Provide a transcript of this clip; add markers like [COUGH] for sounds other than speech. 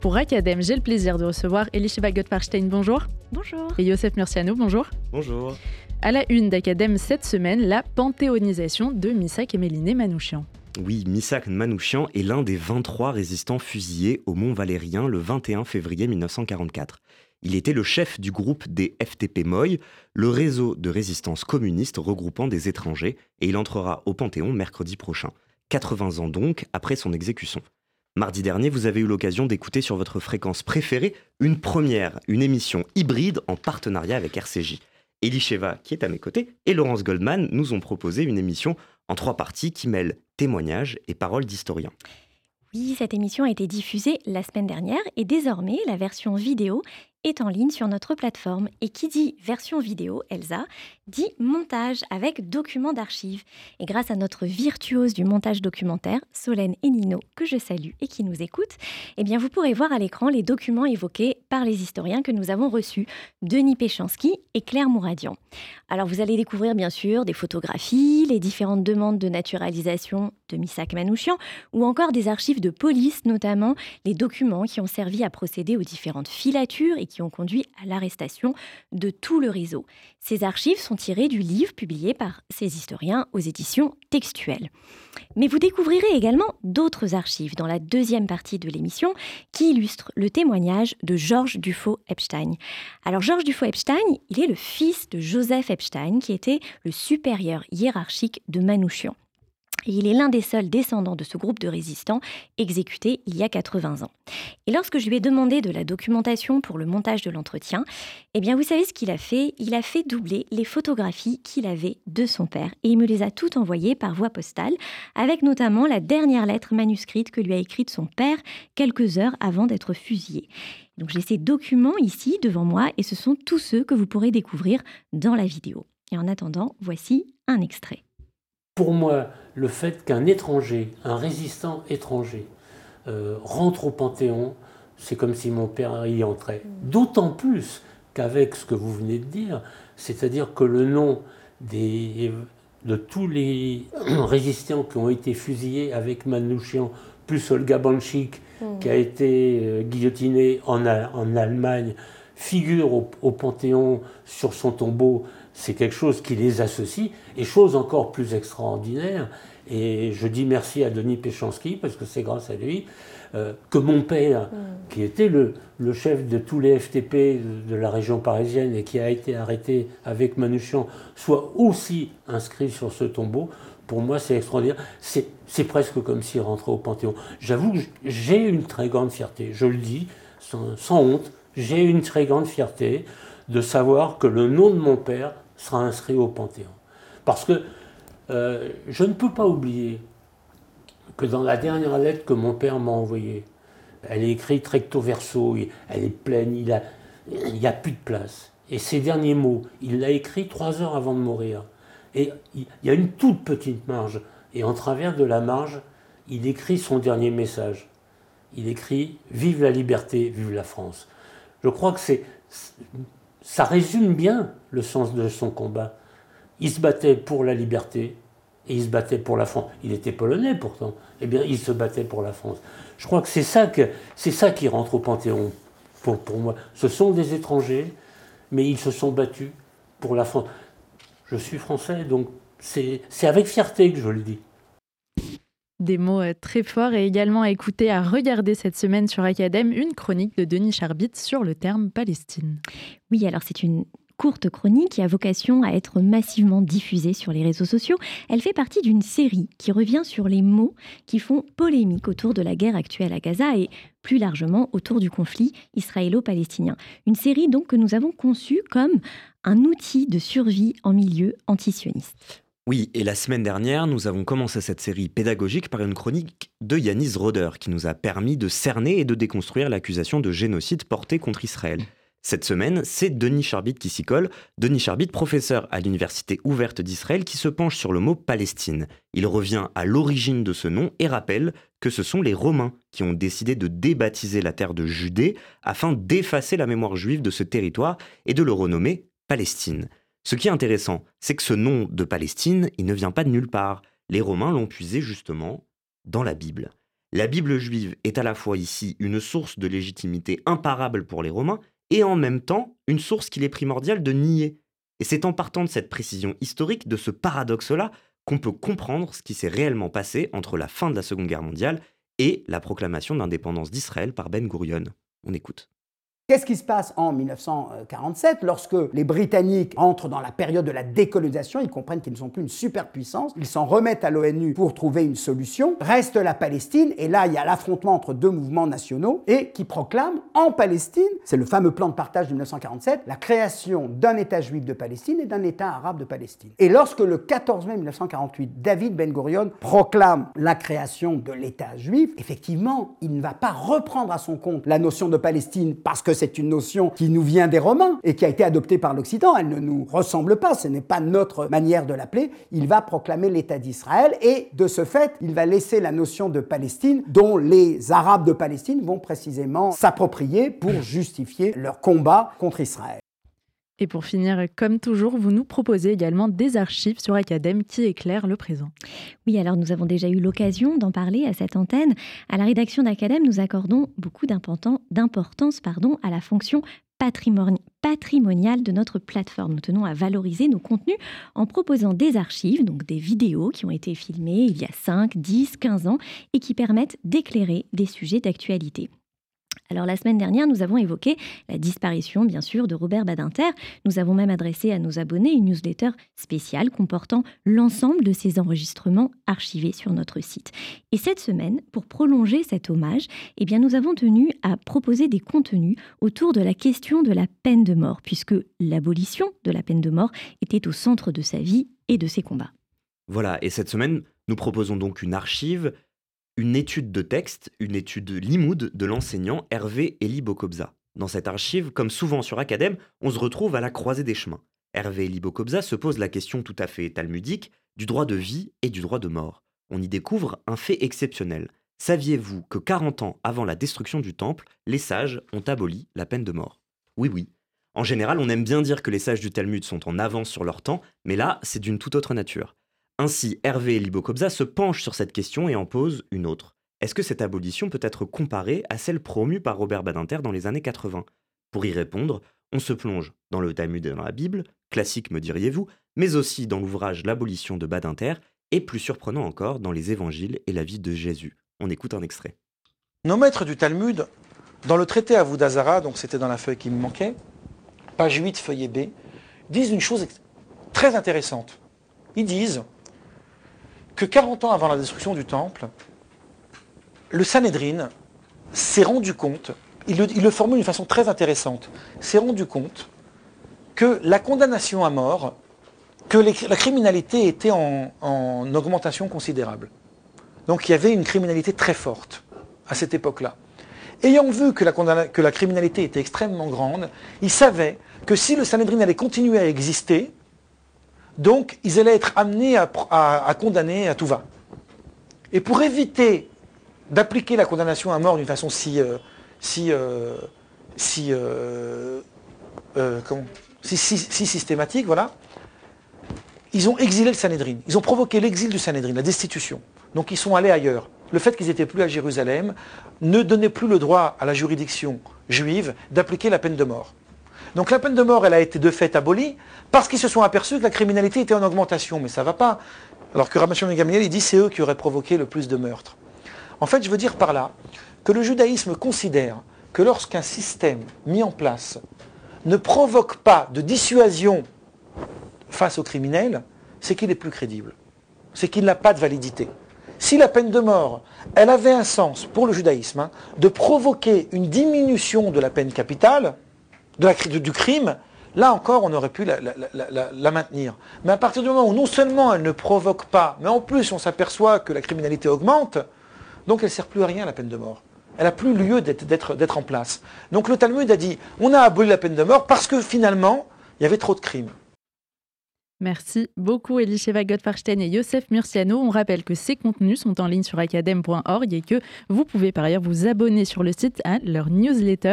Pour Academ, j'ai le plaisir de recevoir Elisha Gottfarstein, bonjour. Bonjour. Et Youssef Murciano, bonjour. Bonjour. À la une d'Academ cette semaine, la panthéonisation de Missak et Méliné Manouchian. Oui, Missak Manouchian est l'un des 23 résistants fusillés au Mont Valérien le 21 février 1944. Il était le chef du groupe des FTP Moy, le réseau de résistance communiste regroupant des étrangers, et il entrera au Panthéon mercredi prochain. 80 ans donc après son exécution. Mardi dernier, vous avez eu l'occasion d'écouter sur votre fréquence préférée une première, une émission hybride en partenariat avec RCJ. Elisheva, qui est à mes côtés, et Laurence Goldman nous ont proposé une émission en trois parties qui mêle témoignages et paroles d'historiens. Oui, cette émission a été diffusée la semaine dernière et désormais la version vidéo est en ligne sur notre plateforme. Et qui dit version vidéo, Elsa, dit montage avec documents d'archives. Et grâce à notre virtuose du montage documentaire, Solène et Nino, que je salue et qui nous écoutent, eh bien vous pourrez voir à l'écran les documents évoqués par les historiens que nous avons reçus, Denis Péchanski et Claire Mouradian. Alors vous allez découvrir bien sûr des photographies, les différentes demandes de naturalisation de Missak Manouchian, ou encore des archives de police, notamment les documents qui ont servi à procéder aux différentes filatures et qui ont conduit à l'arrestation de tout le réseau. Ces archives sont tirées du livre publié par ces historiens aux éditions textuelles. Mais vous découvrirez également d'autres archives dans la deuxième partie de l'émission qui illustrent le témoignage de Georges Dufaux-Epstein. Alors Georges Dufaux-Epstein, il est le fils de Joseph Epstein qui était le supérieur hiérarchique de Manouchian. Et il est l'un des seuls descendants de ce groupe de résistants exécutés il y a 80 ans. Et lorsque je lui ai demandé de la documentation pour le montage de l'entretien, eh bien vous savez ce qu'il a fait? Il a fait doubler les photographies qu'il avait de son père et il me les a toutes envoyées par voie postale, avec notamment la dernière lettre manuscrite que lui a écrite son père quelques heures avant d'être fusillé. Donc j'ai ces documents ici devant moi et ce sont tous ceux que vous pourrez découvrir dans la vidéo. Et en attendant, voici un extrait. Pour moi, le fait qu'un étranger, un résistant étranger, euh, rentre au Panthéon, c'est comme si mon père y entrait. D'autant plus qu'avec ce que vous venez de dire, c'est-à-dire que le nom des, de tous les [CLEARS THROAT] résistants qui ont été fusillés avec Manouchian, plus Olga Banchik, qui a été euh, guillotinée en, en Allemagne, figure au, au Panthéon sur son tombeau c'est quelque chose qui les associe. Et chose encore plus extraordinaire, et je dis merci à Denis Péchanski, parce que c'est grâce à lui, euh, que mon père, mm. qui était le, le, chef de tous les FTP de, la région parisienne et qui a été arrêté avec Manouchian, soit aussi inscrit sur ce tombeau. Pour moi, c'est extraordinaire. C'est presque comme s'il rentrait au Panthéon. J'avoue que j'ai une très grande fierté, je le dis sans, sans honte, j'ai une très grande fierté de savoir que le nom de mon père sera inscrit au Panthéon. Parce que euh, je ne peux pas oublier que dans la dernière lettre que mon père m'a envoyée, elle est écrite recto verso, elle est pleine, il n'y a, plus de place. Et ces derniers mots, il l'a écrit trois heures avant de mourir. Et il y a une toute petite marge. Et en travers de la marge, il écrit son dernier message. Il écrit Vive la liberté, vive la France. Je crois que c'est ça résume bien le sens de son combat. Il se battait pour la liberté et il se battait pour la France. Il était polonais pourtant. Eh bien, il se battait pour la France. Je crois que c'est ça, qui rentre au Panthéon pour, moi. Ce sont des étrangers, mais ils se sont battus pour la France. Je suis français, donc c'est avec fierté que je le dis. Des mots euh, très forts et également à écouter, à regarder cette semaine sur Academ, une chronique de Denis Charbit sur le terme Palestine. Oui, alors c'est une courte chronique qui a vocation à être massivement diffusée sur les réseaux sociaux. Elle fait partie d'une série qui revient sur les mots qui font polémique autour de la guerre actuelle à Gaza et plus largement autour du conflit israélo-palestinien. Une série donc que nous avons conçue comme un outil de survie en milieu antisioniste. Oui, et la semaine dernière, nous avons commencé cette série pédagogique par une chronique de Yanis Roder qui nous a permis de cerner et de déconstruire l'accusation de génocide portée contre Israël. Cette semaine, c'est Denis Charbit qui s'y colle. Denis Charbit, professeur à l'Université ouverte d'Israël, qui se penche sur le mot Palestine. Il revient à l'origine de ce nom et rappelle que ce sont les Romains qui ont décidé de débaptiser la terre de Judée afin d'effacer la mémoire juive de ce territoire et de le renommer Palestine. Ce qui est intéressant, c'est que ce nom de Palestine, il ne vient pas de nulle part. Les Romains l'ont puisé justement dans la Bible. La Bible juive est à la fois ici une source de légitimité imparable pour les Romains et en même temps une source qu'il est primordial de nier. Et c'est en partant de cette précision historique, de ce paradoxe-là, qu'on peut comprendre ce qui s'est réellement passé entre la fin de la Seconde Guerre mondiale et la proclamation d'indépendance d'Israël par Ben Gurion. On écoute. Qu'est-ce qui se passe en 1947 lorsque les Britanniques entrent dans la période de la décolonisation? Ils comprennent qu'ils ne sont plus une superpuissance. Ils s'en remettent à l'ONU pour trouver une solution. Reste la Palestine et là il y a l'affrontement entre deux mouvements nationaux et qui proclament en Palestine, c'est le fameux plan de partage de 1947, la création d'un État juif de Palestine et d'un État arabe de Palestine. Et lorsque le 14 mai 1948, David Ben Gurion proclame la création de l'État juif, effectivement, il ne va pas reprendre à son compte la notion de Palestine parce que c'est une notion qui nous vient des Romains et qui a été adoptée par l'Occident. Elle ne nous ressemble pas, ce n'est pas notre manière de l'appeler. Il va proclamer l'État d'Israël et de ce fait, il va laisser la notion de Palestine dont les Arabes de Palestine vont précisément s'approprier pour justifier leur combat contre Israël. Et pour finir, comme toujours, vous nous proposez également des archives sur Academ qui éclairent le présent. Oui, alors nous avons déjà eu l'occasion d'en parler à cette antenne. À la rédaction d'Academ, nous accordons beaucoup d'importance pardon, à la fonction patrimoniale de notre plateforme. Nous tenons à valoriser nos contenus en proposant des archives, donc des vidéos qui ont été filmées il y a 5, 10, 15 ans et qui permettent d'éclairer des sujets d'actualité. Alors la semaine dernière, nous avons évoqué la disparition, bien sûr, de Robert Badinter. Nous avons même adressé à nos abonnés une newsletter spéciale comportant l'ensemble de ces enregistrements archivés sur notre site. Et cette semaine, pour prolonger cet hommage, eh bien, nous avons tenu à proposer des contenus autour de la question de la peine de mort, puisque l'abolition de la peine de mort était au centre de sa vie et de ses combats. Voilà, et cette semaine, nous proposons donc une archive une étude de texte, une étude limoud de l'enseignant Hervé Eli Bokobza. Dans cette archive, comme souvent sur Academ, on se retrouve à la croisée des chemins. Hervé Eli Bokobza se pose la question tout à fait talmudique du droit de vie et du droit de mort. On y découvre un fait exceptionnel. Saviez-vous que 40 ans avant la destruction du temple, les sages ont aboli la peine de mort? Oui, oui. En général, on aime bien dire que les sages du Talmud sont en avance sur leur temps, mais là, c'est d'une toute autre nature. Ainsi, Hervé Libokobza se penche sur cette question et en pose une autre. Est-ce que cette abolition peut être comparée à celle promue par Robert Badinter dans les années 80 Pour y répondre, on se plonge dans le Talmud et dans la Bible, classique me diriez-vous, mais aussi dans l'ouvrage L'abolition de Badinter, et plus surprenant encore, dans les évangiles et la vie de Jésus. On écoute un extrait. Nos maîtres du Talmud, dans le traité à Voudazara, donc c'était dans la feuille qui me manquait, page 8, feuillet B, disent une chose très intéressante. Ils disent que 40 ans avant la destruction du temple, le Sanhedrin s'est rendu compte, il le, formule d'une façon très intéressante, s'est rendu compte que la condamnation à mort, que la criminalité était en, augmentation considérable. Donc il y avait une criminalité très forte à cette époque-là. Ayant vu que la, que la, criminalité était extrêmement grande, il savait que si le Sanhedrin allait continuer à exister, donc, ils allaient être amenés à, condamner à tout va. Et pour éviter d'appliquer la condamnation à mort d'une façon si, systématique, voilà, ils ont exilé le Sanhédrin. Ils ont provoqué l'exil du Sanhédrin, la destitution. Donc ils sont allés ailleurs. Le fait qu'ils n'étaient plus à Jérusalem ne donnait plus le droit à la juridiction juive d'appliquer la peine de mort. Donc la peine de mort, elle a été de fait abolie parce qu'ils se sont aperçus que la criminalité était en augmentation. Mais ça ne va pas. Alors que Ramachon Gamliel, il dit c'est eux qui auraient provoqué le plus de meurtres. En fait, je veux dire par là que le judaïsme considère que lorsqu'un système mis en place ne provoque pas de dissuasion face aux criminels, c'est qu'il est plus crédible. C'est qu'il n'a pas de validité. Si la peine de mort, elle avait un sens pour le judaïsme, hein, de provoquer une diminution de la peine capitale, du crime, là encore, on aurait pu la, maintenir. Mais à partir du moment où non seulement elle ne provoque pas, mais en plus on s'aperçoit que la criminalité augmente, donc elle ne sert plus à rien la peine de mort. Elle n'a plus lieu d'être en place. Donc le Talmud a dit, on a aboli la peine de mort parce que finalement, il y avait trop de crimes. Merci beaucoup Elisheva Gottfarstein et Youssef Murciano. On rappelle que ces contenus sont en ligne sur academ.org et que vous pouvez par ailleurs vous abonner sur le site à leur newsletter